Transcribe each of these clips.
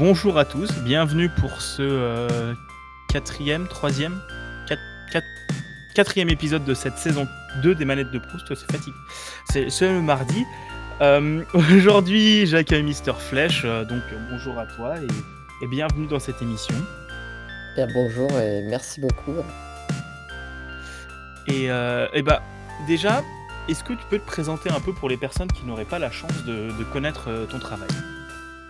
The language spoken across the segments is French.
Bonjour à tous, bienvenue pour ce euh, quatrième, troisième, quat- quat- quatrième épisode de cette saison 2 des manettes de Proust. C'est fatigue. C'est le mardi. Euh, Aujourd'hui, j'accueille Mister Flèche, euh, donc bonjour à toi et, et bienvenue dans cette émission. Bien, bonjour et merci beaucoup. Et, euh, et bah, déjà, est-ce que tu peux te présenter un peu pour les personnes qui n'auraient pas la chance de, de connaître ton travail?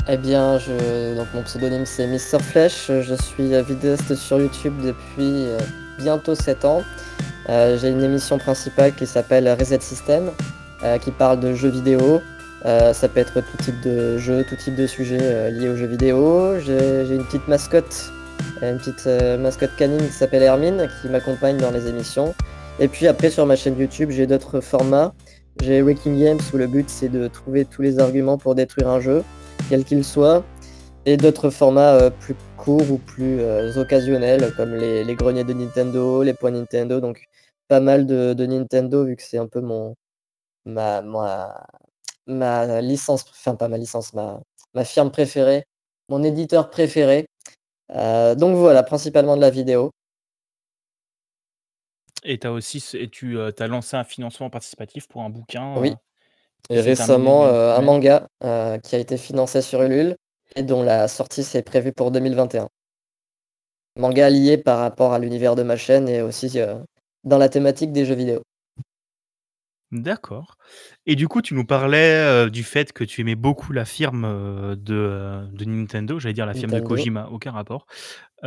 Eh bien, je... Donc, mon pseudonyme c'est Mister Flèche, je suis vidéaste sur YouTube depuis euh, bientôt 7 ans. Euh, J'ai une émission principale qui s'appelle Reset System, euh, qui parle de jeux vidéo. Ça peut être tout type de jeux, tout type de sujets euh, liés aux jeux vidéo. J'ai une petite mascotte, une petite mascotte canine qui s'appelle Hermine, qui m'accompagne dans les émissions. Et puis après sur ma chaîne YouTube, j'ai d'autres formats. J'ai Waking Games où le but c'est de trouver tous les arguments pour détruire un jeu, quel qu'il soit. Et d'autres formats euh, plus courts ou plus euh, occasionnels comme les, les greniers de Nintendo, les points Nintendo. Donc pas mal de, de Nintendo vu que c'est un peu mon ma, ma, ma licence, enfin pas ma licence, ma, ma firme préférée, mon éditeur préféré. Euh, donc voilà, principalement de la vidéo. Et, as aussi, et tu as lancé un financement participatif pour un bouquin Oui. Et récemment, euh, un manga euh, qui a été financé sur Ulule et dont la sortie s'est prévue pour 2021. Manga lié par rapport à l'univers de ma chaîne et aussi euh, dans la thématique des jeux vidéo. D'accord. Et du coup, tu nous parlais, du fait que tu aimais beaucoup la firme, de, Nintendo. J'allais dire la firme de. Kojima, aucun rapport. Il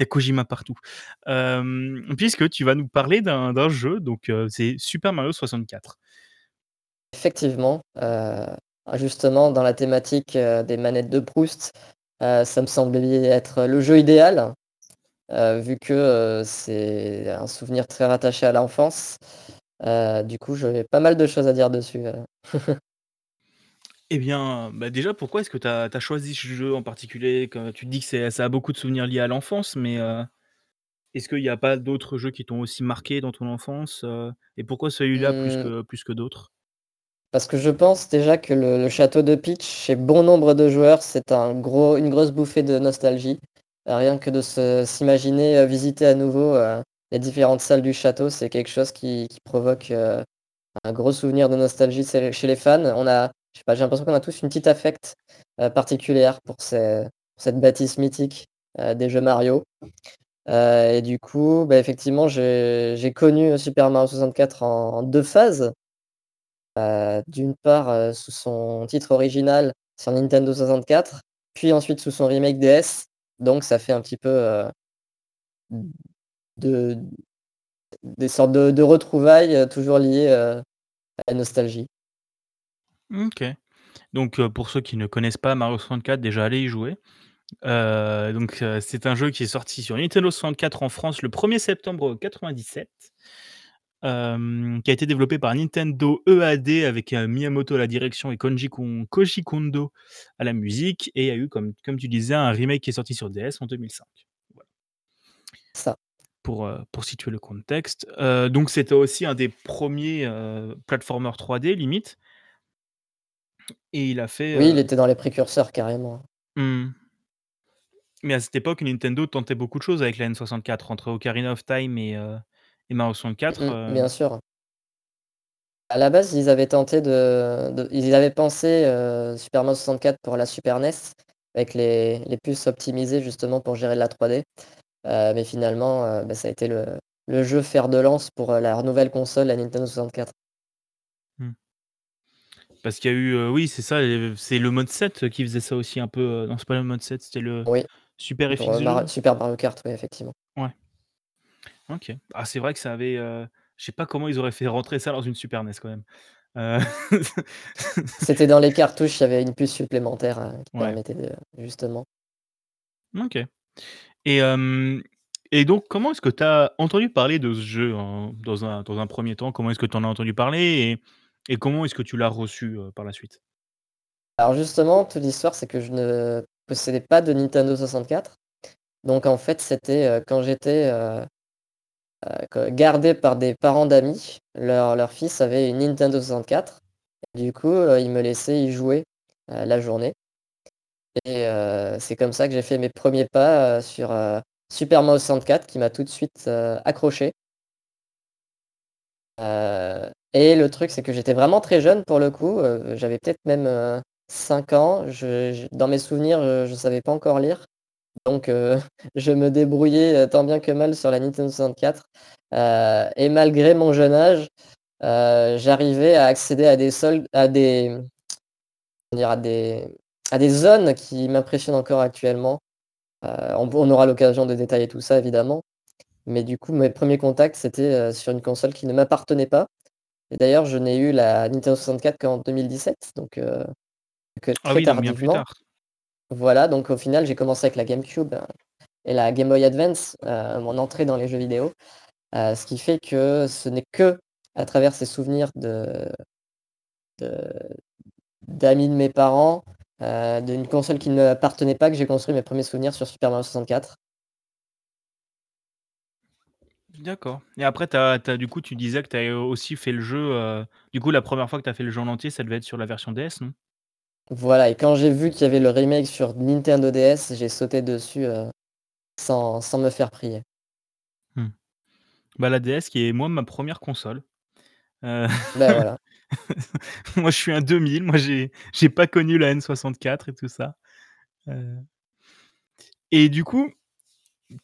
y a Kojima partout. Puisque tu vas nous parler d'un jeu, donc c'est Super Mario 64. Effectivement, heu, justement dans la thématique, heu, des manettes de Proust, heu, ça me semblait être le jeu idéal, vu que, c'est un souvenir très rattaché à l'enfance. Du coup, j'avais pas mal de choses à dire dessus. Eh bien, bah, déjà, pourquoi est-ce que tu as choisi ce jeu en particulier? Que tu te dis que ça a beaucoup de souvenirs liés à l'enfance, mais est-ce qu'il y a pas d'autres jeux qui t'ont aussi marqué dans ton enfance? Et pourquoi celui-là plus Mmh. que plus que d'autres? Parce que je pense déjà que le château de Peach, chez bon nombre de joueurs, c'est un gros une grosse bouffée de nostalgie. Heu, rien que de s'imaginer, heu, visiter à nouveau, heu, les différentes salles du château, c'est quelque chose qui provoque, un gros souvenir de nostalgie chez les fans. On a j'ai l'impression qu'on a tous une petite affect, heu, particulière pour cette bâtisse mythique, des jeux Mario. Et du coup, bah, effectivement, j'ai connu, Super Mario 64 en 2 phases. Heu, d'une part, heu, sous son titre original sur Nintendo 64, puis ensuite sous son remake DS. Donc ça fait un petit peu, heu, de des sortes de retrouvailles, toujours liées, à la nostalgie. OK. Donc pour ceux qui ne connaissent pas Mario 64, déjà allez y jouer. Donc c'est un jeu qui est sorti sur Nintendo 64 en France le 1er septembre 97. Hem, qui a été développé par Nintendo EAD avec, heu, Miyamoto à la direction et Konji Kon Koji Kondo à la musique et il y a eu comme comme tu disais un remake qui est sorti sur DS en 2005. Voilà. Ça. Pour, heu, pour situer le contexte. Heu, donc c'était aussi un des premiers ers platformers 3D limite. Et il a fait, Oui, il heu était dans les précurseurs carrément. Mmh. Mais à cette époque, Nintendo tentait beaucoup de choses avec la N64 entre Ocarina of Time et heu, et Mario Mmh 64, mh. heu Bien sûr. À la base, ils avaient tenté de de ils avaient pensé, heu, Super Mario 64 pour la Super NES avec les les puces optimisées justement pour gérer la 3D. Heu, mais finalement, bah, ça a été le le jeu fer de lance pour, leur nouvelle console, la Nintendo 64. Mmh. Parce qu'il y a eu, oui, c'est ça, c'est le mode 7 qui faisait ça aussi un peu, non, c'est pas le mode 7, c'était le Oui, Super pour, heu, FX2? Mar Super Mario Kart, oui, effectivement. OK. Ah, c'est vrai que ça avait, heu, je sais pas comment ils auraient fait rentrer ça dans une Super NES quand même. Heu C'était dans les cartouches, il y avait une puce supplémentaire, heu, qui Ouais. permettait de justement OK. Et hem, et donc comment est-ce que tu as entendu parler de ce jeu en dans un dans un 1er temps? Comment est-ce que tu en as entendu parler et et comment est-ce que tu l'as reçu, heu, par la suite? Alors justement, toute l'histoire, c'est que je ne possédais pas de Nintendo 64. Donc en fait, c'était, heu, quand j'étais, heu gardé par des parents d'amis, leur fils avait une Nintendo 64. Du coup, heu, ils me laissaient y jouer, heu, la journée. et c'est comme ça que j'ai fait mes 1ers pas, sur, Super Mario 64 qui m'a tout de suite, accroché. Et le truc, c'est que j'étais vraiment très jeune pour le coup, j'avais peut-être même, heu, 5 ans. Dans mes souvenirs, je savais pas encore lire. Donc heu, je me débrouillais, heu, tant bien que mal sur la Nintendo 64, heu et malgré mon jeune âge, j'arrivais à accéder à des soldes à des dire? À des à des zones qui m'impressionnent encore actuellement. On on aura l'occasion de détailler tout ça évidemment. Mais du coup, mes 1ers contacts, c'était, sur une console qui ne m'appartenait pas et d'ailleurs, je n'ai eu la Nintendo 64 qu'en 2017, donc que Ah très oui, donc bien plus tardivement. tard. Voilà, donc au final, j'ai commencé avec la GameCube et la Game Boy Advance, heu, mon entrée dans les jeux vidéo. Heu, ce qui fait que ce n'est qu'à travers ces souvenirs de d'amis de mes parents, d'une console qui ne m'appartenait pas, que j'ai construit mes 1ers souvenirs sur Super Mario 64. D'accord et après as as du coup, tu disais que tu avais aussi fait le jeu, du coup, la 1re fois que tu as fait le jeu en entier, ça devait être sur la version DS, non? Voilà et quand j'ai vu qu'il y avait le remake sur Nintendo DS, j'ai sauté dessus, heu, sans sans me faire prier. Mmh. Bah, la DS qui est moi ma 1re console. Heu, Bah, voilà. moi je suis un 2000, moi j'ai j'ai pas connu la N64 et tout ça. Heu et du coup,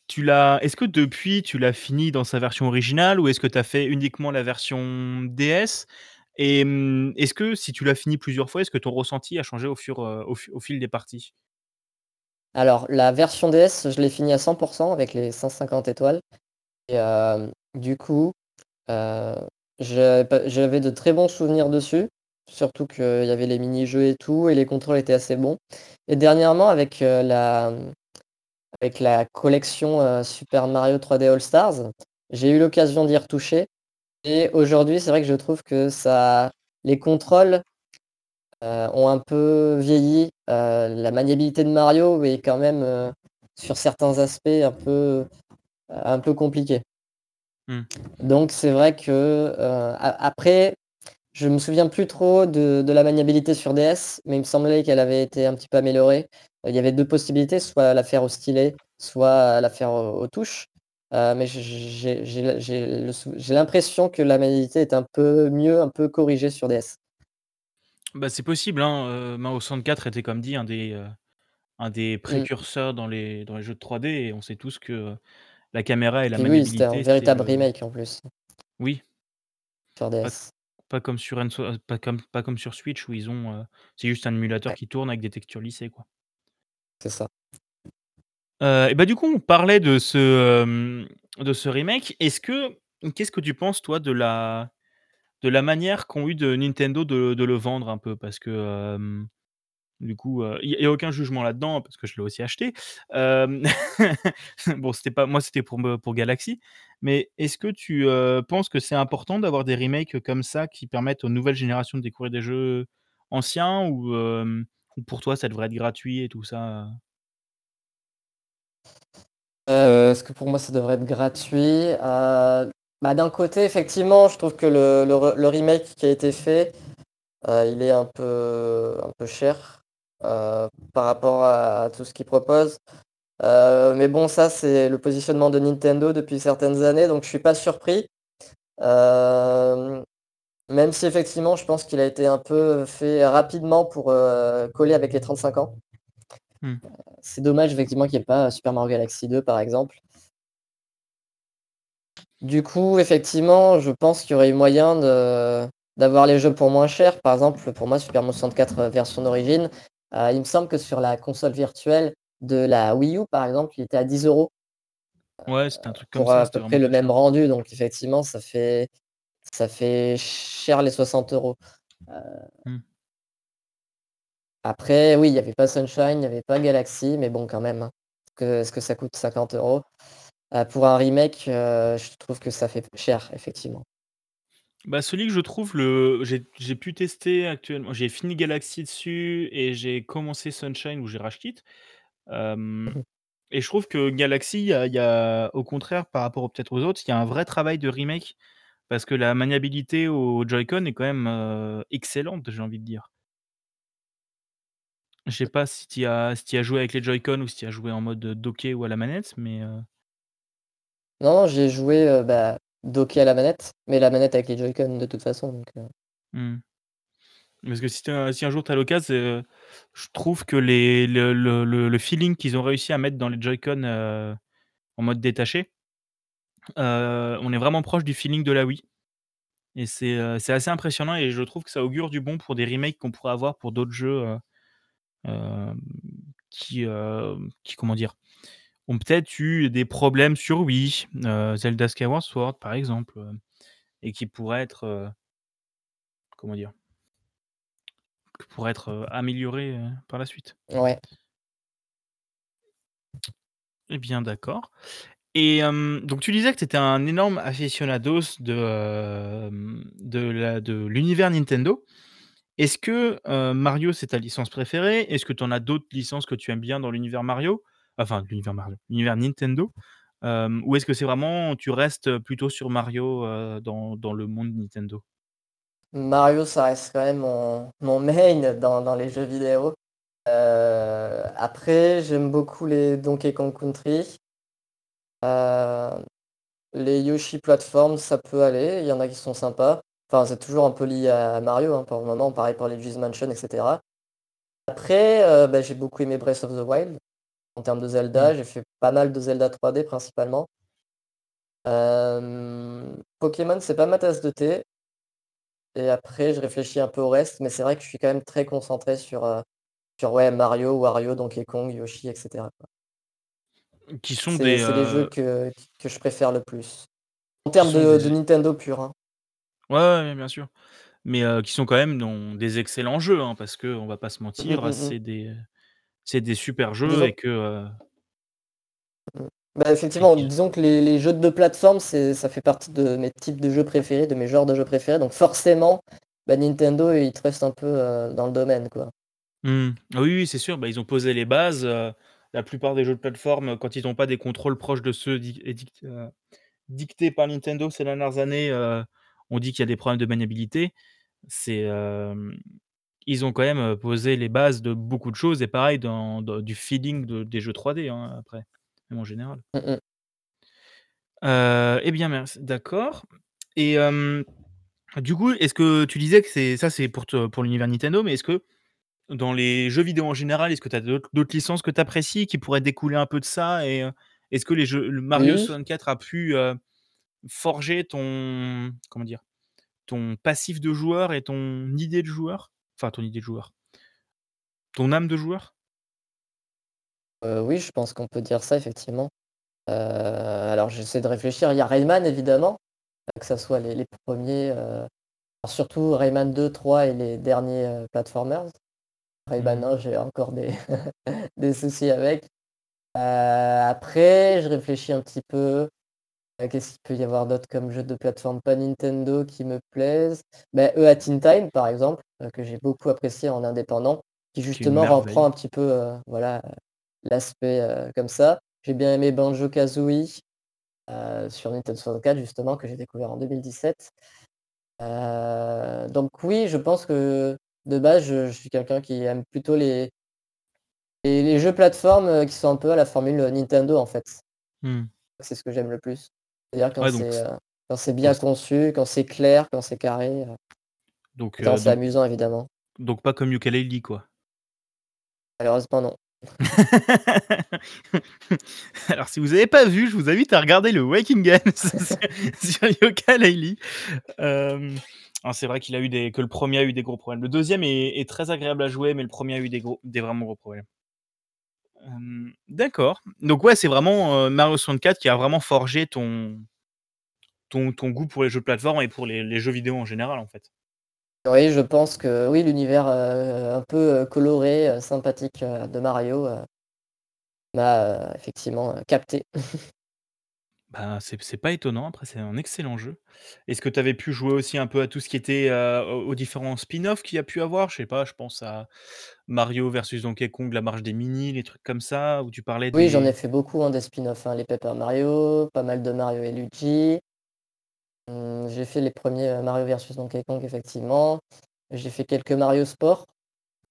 tu l'as est-ce que depuis tu l'as fini dans sa version originale ou est-ce que tu as fait uniquement la version DS? Et est-ce que si tu l'as fini plusieurs fois, est-ce que ton ressenti a changé au fur, au fil des parties? Alors la version DS, je l'ai fini à 100 % avec les 150 étoiles et du coup, j'avais de très bons souvenirs dessus. Surtout qu'il y avait les mini-jeux et tout et les contrôles étaient assez bons et dernièrement avec, la, avec la collection, Super Mario 3D All Stars, j'ai eu l'occasion d'y retoucher et aujourd'hui, c'est vrai que je trouve que ça les contrôles, heu, ont un peu vieilli. Heu, la maniabilité de Mario est quand même, heu, sur certains aspects un peu un peu compliquée. Mmh. Donc c'est vrai que, après, je me souviens plus trop de de la maniabilité sur DS, mais il me semblait qu'elle avait été un petit peu améliorée. Il y avait 2 possibilités, soit la faire au stylet, soit la faire aux aux touches. Heu, mais j'ai l'impression que la maniabilité est un peu mieux, un peu corrigée sur DS. Bah, c'est possible, hein, heu, Mario 64 était comme dit un des, un des Mmh. précurseurs dans les dans les jeux de 3D et on sait tous que la caméra et la Puis oui, c'était un maniabilité, véritable le remake en plus. Oui. Sur DS. pas comme sur N so pas comme pas comme sur Switch où ils ont, c'est juste un émulateur Ouais. qui tourne avec des textures lissées, quoi. C'est ça. Heu et bah, du coup, on parlait de ce, de ce remake. Est-ce que qu'est-ce que tu penses toi de la de la manière qu'ont eu de Nintendo de de le vendre un peu? Parce que, du coup, il y a aucun jugement là-dedans parce que je l'ai aussi acheté. Bon, c'était pas moi, c'était pour pour Galaxy. Mais est-ce que tu, penses que c'est important d'avoir des remakes comme ça qui permettent aux nouvelles générations de découvrir des jeux anciens ou, pour toi ça devrait être gratuit et tout ça, est-ce que pour moi ça devrait être gratuit? Heu, bah, d'un côté effectivement, je trouve que le le re le remake qui a été fait, heu, il est un peu cher, par rapport à tout ce qu'ils proposent. Heu, mais bon, ça, c'est le positionnement de Nintendo depuis certaines années, donc je suis pas surpris. Même si effectivement, je pense qu'il a été un peu fait rapidement pour, coller avec les 35 ans. Heu, c'est dommage effectivement qu'il y ait pas Super Mario Galaxy 2 par exemple. Du coup, effectivement, je pense qu'il y aurait eu moyen de d'avoir les jeux pour moins cher. Par exemple, pour moi, Super Mario 64, heu, version d'origine, heu, il me semble que sur la console virtuelle de la Wii U, par exemple, il était à 10 €. Ouais, c'était un truc Heu, comme pour ça, à c'était peu près le même cher. rendu, donc effectivement, ça fait ça fait cher les 60 €. Heu Mmh. Après, oui, il y avait pas Sunshine, il y avait pas Galaxy, mais bon, quand même, hein. Que est-ce que ça coûte 50 €? Heu, pour un remake, heu, je trouve que ça fait cher, effectivement. Bah, celui que je trouve le j'ai j'ai pu tester actuellement j'ai fini Galaxy dessus et j'ai commencé Sunshine où j'ai mh. et je trouve que Galaxy, il y a il y a au contraire, par rapport, peut-être, aux autres, il y a un vrai travail de remake parce que la maniabilité aux Joy-Con est quand même, heu, excellente, j'ai envie de dire. Je sais pas si tu as si joué avec les Joy-Con ou si tu as joué en mode, heu, docké ou à la manette, mais heu Non, j'y ai joué, heu, bah, docké à la manette, mais la manette avec les Joy-Con de toute façon, donc heu Mmh. Parce que si un jour tu as l'occasion, je trouve que les le le le le feeling qu'ils ont réussi à mettre dans les Joy-Con, en mode détaché on est vraiment proche du feeling de la Wii et c'est, assez impressionnant et je trouve que ça augure du bon pour des remakes qu'on pourrait avoir pour d'autres jeux, qui, hem, qui comment dire? Ont peut-être eu des problèmes sur Wii, heu, Zelda Skyward Sword par exemple, et qui pourraient être, comment dire? être, heu, par la suite. Ouais. Eh bien d'accord et donc tu disais que tu étais un énorme aficionados de, de l'univers Nintendo. Est-ce que, Mario c'est ta licence préférée? Est-ce que tu en as d'autres licences que tu aimes bien dans l'univers Mario? Enfin l'univers Mario, l'univers Nintendo? Ou est-ce que c'est vraiment tu restes, plutôt sur Mario, dans le monde Nintendo? Mario, ça reste quand même mon main dans les jeux vidéo. Après j'aime beaucoup les Donkey Kong Country. Les Yoshi Platforms, ça peut aller, il y en a qui sont sympas. Enfin, c'est toujours un peu lié à Mario, hein, pour le moment, pareil pour les Luigi's Mansion et cetera. Après, heu, bah, j'ai beaucoup aimé Breath of the Wild. En termes de. Zelda, j'ai fait pas mal de Zelda 3D principalement. Hem, Pokémon, c'est pas ma tasse de thé. Et après, je réfléchis un peu au reste, mais c'est vrai que je suis quand même très concentré sur, heu, sur ouais, Mario, Wario, Donkey Kong, Yoshi et cetera, quoi. Qui sont des, c'est les jeux que que je préfère le plus. En termes de Nintendo pur, hein. Ouais, bien sûr. Mais heu, qui sont quand même dans des excellents jeux, hein, parce qu'on va pas se Mmh mh, mentir, mmh mh. c'est des, c'est des super jeux Disons et que, heu Mmh. Bah, et effectivement, disons que les les jeux de plateforme, c'est ça fait partie de mes types de jeux préférés, de mes genres de jeux préférés, donc forcément, bah, Nintendo, ils trustent un peu, heu, dans le domaine, quoi. Mmh. Ah oui, oui, c'est sûr, bah, ils ont posé les bases, heu, la plupart des jeux de plateforme, quand ils ont pas des contrôles proches de ceux dic édict heu, dictés par Nintendo ces dernières années, heu, on dit qu'il y a des problèmes de maniabilité. C'est, ils ont quand même, posé les bases de beaucoup de choses et pareil dans dans du feeling de des jeux 3D, hein, après, même en général. Mmh eh bien merc d'accord et du coup, est-ce que tu disais que c'est ça, c'est pour te pour l'univers Nintendo, mais est-ce que dans les jeux vidéo en général, est-ce que tu as d'autres licences que tu apprécies qui pourraient découler un peu de ça et est-ce que les jeux le Mario Oui. 64 a pu, forger ton comment dire? Ton passif de joueur et ton idée de joueur? Enfin ton idée de joueur ton âme de joueur? Heu, oui, je pense qu'on peut dire ça effectivement. Heu, alors j'essaie de réfléchir, il y a Rayman évidemment, que ça soit les les 1ers, heu, surtout Rayman 2-3 et les derniers, platformers. Rayman Mmh. 1, j'ai encore des des soucis avec. Après, je réfléchis un petit peu, qu'est-ce qu'il peut y avoir d'autre comme jeu de plateforme? Pas Nintendo qui me plaisent? Bah, Eux At in Time par exemple, heu, que j'ai beaucoup apprécié en indépendant, qui justement reprend un petit peu, heu, voilà, l'aspect, heu, comme ça. J'ai bien aimé Banjo-Kazooie, heu, sur Nintendo 64 justement que j'ai découvert en 2017. Heu, donc oui, je pense que de base, je je suis quelqu'un qui aime plutôt les les les jeux plateformes, qui sont un peu à la formule, Nintendo en fait. Mmh. C'est ce que j'aime le plus. C'est-à-dire quand Ouais c'est, donc bien conçu, quand c'est clair, quand c'est carré, heu donc heu, c'est donc amusant évidemment. donc pas comme Yooka-Laylee quoi? Malheureusement non. Alors si vous avez pas vu, je vous invite à regarder le Making of sur. Hem, alors c'est vrai qu'il a eu des que le 1er a eu des gros problèmes. Le 2e est est très agréable à jouer, mais le 1er a eu des gros des vraiment gros problèmes. D'accord, donc ouais, c'est vraiment, Mario 64 qui a vraiment forgé ton ton goût pour les jeux de plateforme et pour les jeux vidéo en général, en fait? Oui, je pense que oui, l'univers, un peu, coloré, sympathique, de Mario, m'a, effectivement, capté. Ben, c'est pas étonnant, après c'est un excellent jeu. Est-ce que tu avais pu jouer aussi un peu à tout ce qui était, heu, aux aux différents spin-off qu'il y a pu avoir? Je sais pas, je pense à Mario versus Donkey Kong, la marche des mini, les trucs comme ça, où tu parlais Oui, j'en ai des fait beaucoup, hein, des spin-off, hein, les Paper Mario, pas mal de Mario et Luigi. Mmh, j'ai fait les 1ers, heu, Mario versus Donkey Kong effectivement. J'ai fait quelques Mario Sport.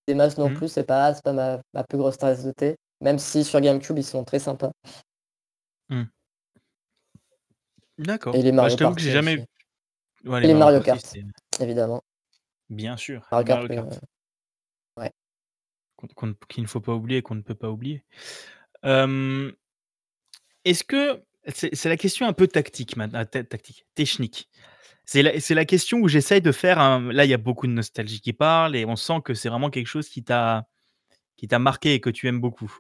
des masses non Mmh. plus, c'est pas c'est pas ma ma plus grosse tasse de thé, même si sur GameCube, ils sont très sympas. Mmh. Et D'accord. les Bah, je Mario t'avoue que Party j'ai aussi. jamais ouais, Et les Mario Kart, évidemment. bien sûr, Mario Kart, Mario heu, Kart. ouais. Qu'on qu'on qu'il ne faut pas oublier, qu'on ne peut pas oublier. Est-ce que c'est c'est la question un peu tactique maintenant, ta tactique, technique. C'est la c'est la question où j'essaye de faire un là, il y a beaucoup de nostalgie qui parle et on sent que c'est vraiment quelque chose qui t'a qui t'a marqué et que tu aimes beaucoup.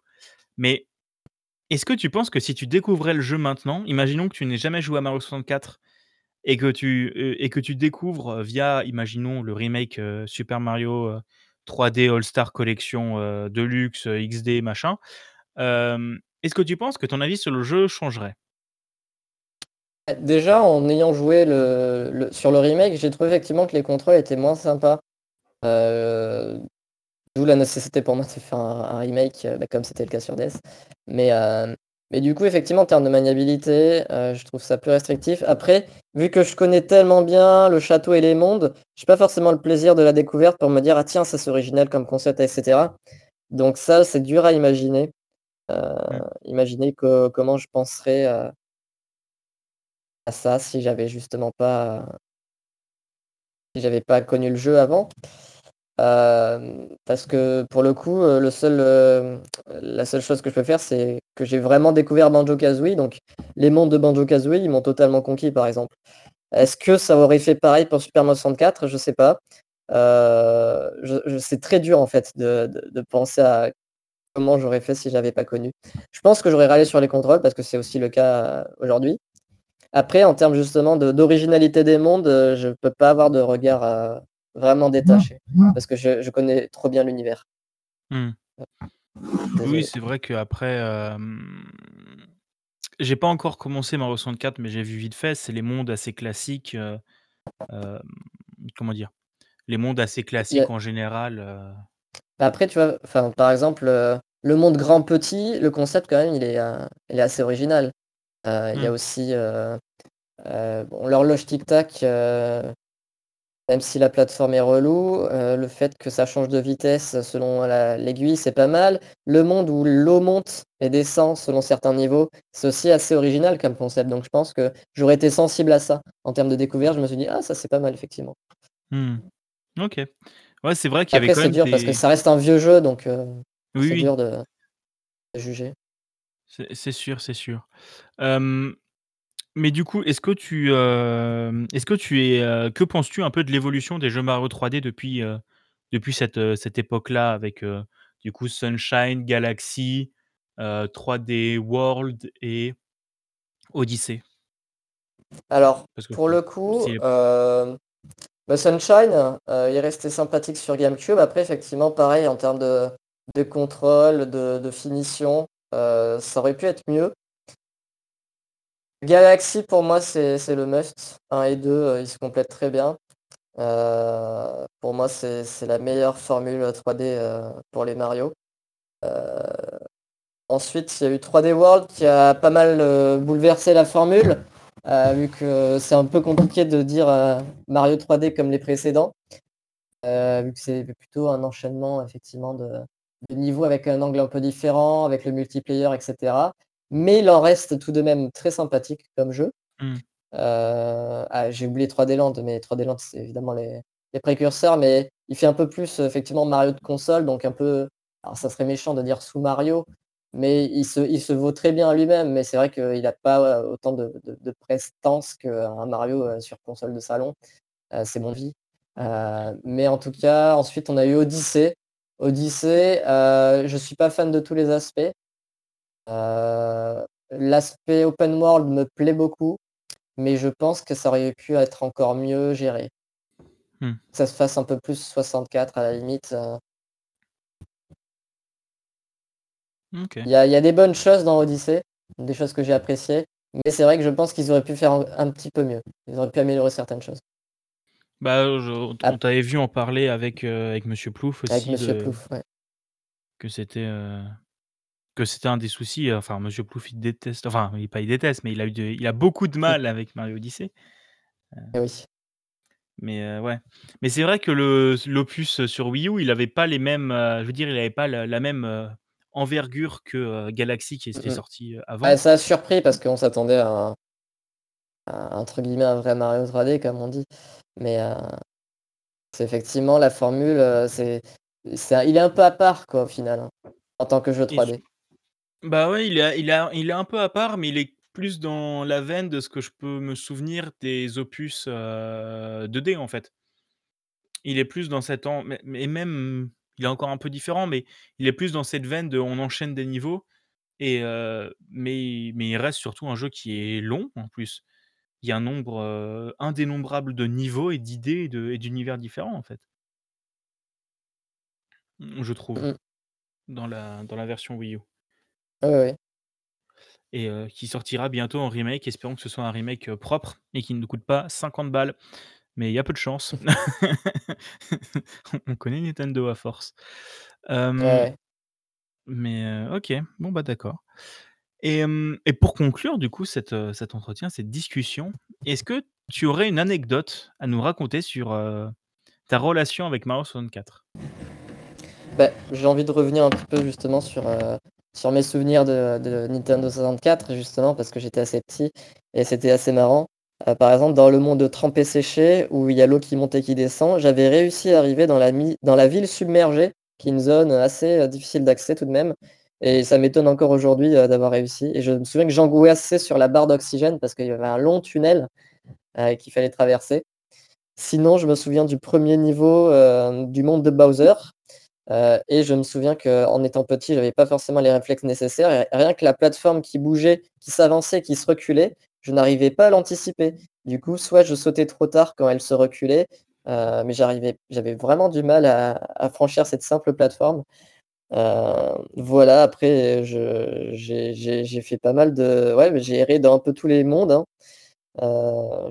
Mais est-ce que tu penses que si tu découvrais le jeu maintenant, imaginons que tu n'aies jamais joué à Mario 64 et que tu, heu, et que tu découvres, heu, via, imaginons le remake, heu, Super Mario, heu, 3D All Star Collection, Deluxe, XD machin, est-ce que tu penses que ton avis sur le jeu changerait? Déjà, en ayant joué le sur le remake, j'ai trouvé effectivement que les contrôles étaient moins sympas. D'où la nécessité pour moi de faire un un remake, heu, bah, comme c'était le cas sur DS. Mais, hem, mais du coup, effectivement, en termes de maniabilité, heu, je trouve ça plus restrictif. Après, vu que je connais tellement bien le château et les mondes, j'ai pas forcément le plaisir de la découverte pour me dire: «Ah tiens, ça c'est original comme concept» et cetera. Donc ça, c'est dur à imaginer. Heu, Mmh. imaginer co comment je penserais, à ça si j'avais justement pas si j'avais pas connu le jeu avant. Hem, parce que pour le coup, seul, hem, la seule chose que je peux faire, c'est que j'ai vraiment découvert Banjo-Kazooie, donc les mondes de Banjo-Kazooie, ils m'ont totalement conquis, par exemple. Est-ce que ça aurait fait pareil pour Super Mario 64? Je sais pas. Je je c'est très dur en fait de penser à comment j'aurais fait si j'avais pas connu. Je pense que j'aurais râlé sur les contrôles parce que c'est aussi le cas, aujourd'hui. Après, en termes justement d'originalité des mondes, je peux pas avoir de regard, vraiment détaché parce que je je connais trop bien l'univers. Mmh. Oui, Désolé. c'est vrai qu'après, hem, j'ai pas encore commencé Mario 64, mais j'ai vu vite fait, c'est les mondes assez classiques, heu, hem, comment dire? Les mondes assez a classiques en général, bah, après, tu vois, par exemple, le monde grand petit, le concept quand même, il est, il est assez original. Il y a mmh, aussi, bon, l'horloge tic-tac, Même si la plateforme est relou, heu, le fait que ça change de vitesse selon la l'aiguille, c'est pas mal. Le monde où l'eau monte et descend selon certains niveaux, c'est aussi assez original comme concept, donc je pense que j'aurais été sensible à ça. En termes de découverte, je me suis dit: «Ah ça, c'est pas mal effectivement». mmh. OK. Ouais, c'est vrai qu'il y avait Après quand c'est dur parce que ça reste un vieux jeu, donc oui, c'est oui, dur de de juger. c'est sûr, c'est sûr. Mais du coup, est-ce que tu, hem, est-ce que tu es, heu que penses-tu un peu de l'évolution des jeux Mario 3D depuis, heu, depuis cette, cette époque-là avec, du coup Sunshine, Galaxy, heu, 3D World et Odyssey? Alors, Parce que pour le coup, c'est bah, Sunshine, heu, il est resté sympathique sur GameCube. Après effectivement pareil en termes de de contrôle, de de finition, ça aurait pu être mieux. Galaxy pour moi c'est le must, 1 et 2, heu, ils se complètent très bien. Heu, pour moi c'est la meilleure formule, 3D, heu, pour les Mario. Ensuite il y a eu 3D World qui a pas mal, bouleversé la formule, vu que c'est un peu compliqué de dire, Mario 3D comme les précédents, vu que c'est plutôt un enchaînement effectivement de de niveaux avec un angle un peu différent, avec le multiplayer et cetera. Mais il en reste tout de même très sympathique comme jeu. mmh, Heu, ah, j'ai oublié 3D Land, mais 3D Land, c'est évidemment les les précurseurs, mais il fait un peu plus, heu, effectivement Mario de console, donc un peu alors ça serait méchant de dire sous Mario, mais il se il se vaut très bien à lui-même, mais c'est vrai qu'il a pas, heu, autant de de de prestance qu'un Mario, sur console de salon, c'est mon. Heu, mais en tout cas, ensuite on a eu Odyssey. Odyssey, je suis pas fan de tous les aspects. Heu, l'aspect open world me plaît beaucoup. Mais je pense que ça aurait pu être encore mieux géré. Que ça se fasse un peu plus 64 à la limite, OK. il y a il y a des bonnes choses dans Odyssey, des choses que j'ai appréciées, mais c'est vrai que je pense qu'ils auraient pu faire un un petit peu mieux. Ils auraient pu améliorer certaines choses. Bah, je on t'avait vu en parler avec, avec Monsieur Plouf avec aussi Monsieur de Plouf, ouais. que c'était, heu Que c'était un des soucis, heu, enfin Monsieur Plouf il déteste enfin il pas il déteste, mais il a eu de il a beaucoup de mal avec Mario Odyssey. Et oui. Mais heu, ouais. Mais c'est vrai que le l'opus sur Wii U, il avait pas les mêmes, je veux dire, il avait pas la la même, envergure que, Galaxy qui était sorti, avant. ça a surpris parce qu'on s'attendait à un à entre guillemets «un vrai Mario 3D» comme on dit. Mais c'est effectivement la formule, c'est c'est un il est un peu à part quoi, au final, hein, en tant que jeu Et j 3D. Bah, ouais, il est il est il est un peu à part, mais il est plus dans la veine de ce que je peux me souvenir des opus, heu, 2D, en fait. Il est plus dans cet en mais mais même, il est encore un peu différent, mais il est plus dans cette veine de on enchaîne des niveaux et heu, mais mais il reste surtout un jeu qui est long, en plus. Il y a un nombre, heu, indénombrable de niveaux et d'idées et de et d'univers différents, en fait. Mmh, je trouve, Mmh. dans la dans la version Wii U. Ouais, ouais. Et heu, qui sortira bientôt en remake. Espérons que ce soit un remake, heu, propre et qui ne coûte pas 50 balles, mais il y a peu de chance. On on connaît Nintendo à force. Ouais, Hem, ouais. mais heu, OK, bon, bah, d'accord et hem et pour conclure, du coup, cet, heu, cet entretien, cette discussion, est-ce que tu aurais une anecdote à nous raconter sur, heu, ta relation avec Mario 64? Bah, j'ai envie de revenir un petit peu justement sur, heu, sur mes souvenirs de Nintendo 64 justement parce que j'étais assez petit et c'était assez marrant. Heu, par exemple, dans le monde trempé séché où il y a l'eau qui monte et qui descend, j'avais réussi à arriver dans la ville submergée, qui est une zone assez, heu, difficile d'accès tout de même et ça m'étonne encore aujourd'hui, heu, d'avoir réussi et je me souviens que j'angoissais sur la barre d'oxygène parce qu'il y avait un long tunnel, qu'il fallait traverser. Sinon, je me souviens du 1er niveau, du monde de Bowser, heu et je me souviens qu'en étant petit, j'avais pas forcément les réflexes nécessaires rien que la plateforme qui bougeait, qui s'avançait, qui se reculait, je n'arrivais pas à l'anticiper. Du coup, soit je sautais trop tard quand elle se reculait, heu, mais j'avais vraiment du mal à franchir cette simple plateforme. Heu, voilà, après je j'ai fait pas mal de ouais, j'ai erré dans un peu tous les mondes, hein.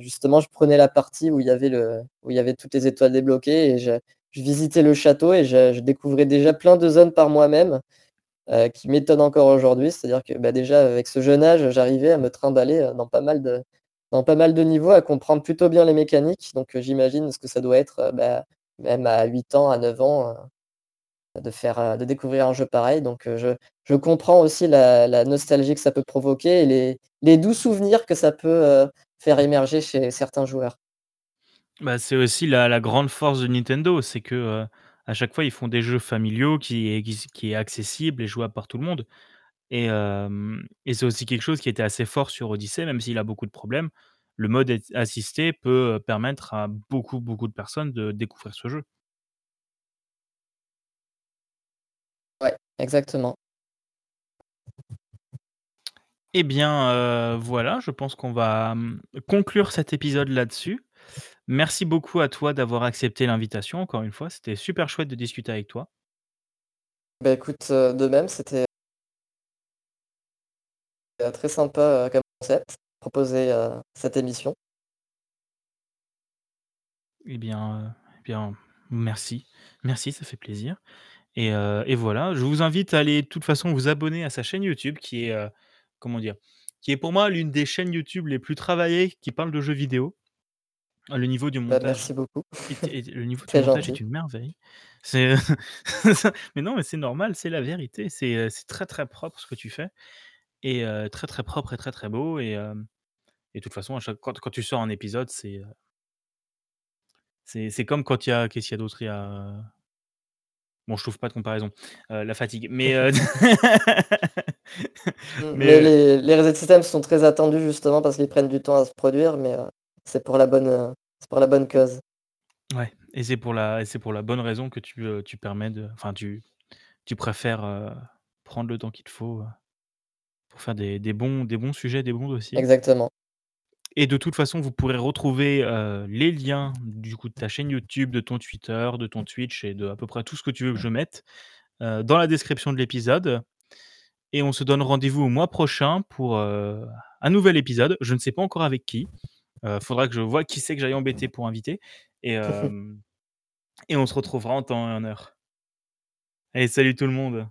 Justement, je prenais la partie où il y avait toutes les étoiles débloquées et je visitais le château et je découvrais déjà plein de zones par moi-même, heu, qui m'étonnent encore aujourd'hui. C'est-à-dire que, bah, déjà avec ce jeune âge, j'arrivais à me trimballer, heu, dans pas mal de dans pas mal de niveaux, à comprendre plutôt bien les mécaniques. Donc heu, j'imagine ce que ça doit être, bah, même à 8 ans, à 9 ans, de faire, de découvrir un jeu pareil. Donc je comprends aussi la nostalgie que ça peut provoquer et les doux souvenirs que ça peut, faire émerger chez certains joueurs. Bah, c'est aussi la la grande force de Nintendo, c'est que, heu, à chaque fois, ils font des jeux familiaux qui est qui s qui est accessible et jouable par tout le monde et hem et c'est aussi quelque chose qui était assez fort sur Odyssey, même s'il a beaucoup de problèmes. Le mode assisté peut, heu, permettre à beaucoup, beaucoup de personnes de découvrir ce jeu. Ouais, exactement. Eh bien, heu, voilà, je pense qu'on va, mmh, conclure cet épisode là-dessus. Merci beaucoup à toi d'avoir accepté l'invitation encore une fois, c'était super chouette de discuter avec toi. Bah, écoute, heu, de même, c'était heu, très sympa, heu, comme concept, proposer, heu, cette émission. Eh bien, heu, eh bien, merci. Merci, ça fait plaisir et heu et voilà, je vous invite à aller de toute façon vous abonner à sa chaîne YouTube qui est, heu, comment dire? Qui est pour moi l'une des chaînes YouTube les plus travaillées qui parlent de jeux vidéo. Le niveau du Bah, montage merci beaucoup. est est le niveau du Très montage est gentil. une merveille. C'est mais non, mais c'est normal, c'est la vérité, c'est, heu, c'est très, très propre ce que tu fais et heu, très, très propre et très, très beau et hem et de toute façon à chaque quand quand tu sors un épisode, c'est, heu c'est c'est comme quand il y a qu'est-ce qu'il y a d'autre? Il y a, bon, je trouve pas de comparaison, heu, la fatigue, mais heu Mmh, mais mais heu les les Reset System sont très attendus justement parce qu'ils prennent du temps à se produire, mais heu, c'est pour la bonne, heu, c'est pour la bonne cause. Ouais et c'est pour la et c'est pour la bonne raison que tu, heu, tu permets de enfin tu tu préfères, heu, prendre le temps qu'il te faut, pour faire des des bons des bons sujets, des bons dossiers Exactement. et de toute façon, vous pourrez retrouver, les liens du coup de ta chaîne YouTube, de ton Twitter, de ton Twitch et d'à peu près tout ce que tu veux que je mette, dans la description de l'épisode et on se donne rendez-vous au mois prochain pour, un nouvel épisode. Je ne sais pas encore avec qui, faudra que je vois qui c'est que j'aille embêter pour inviter et hem et on se retrouvera en temps et en heure. Allez, salut tout le monde!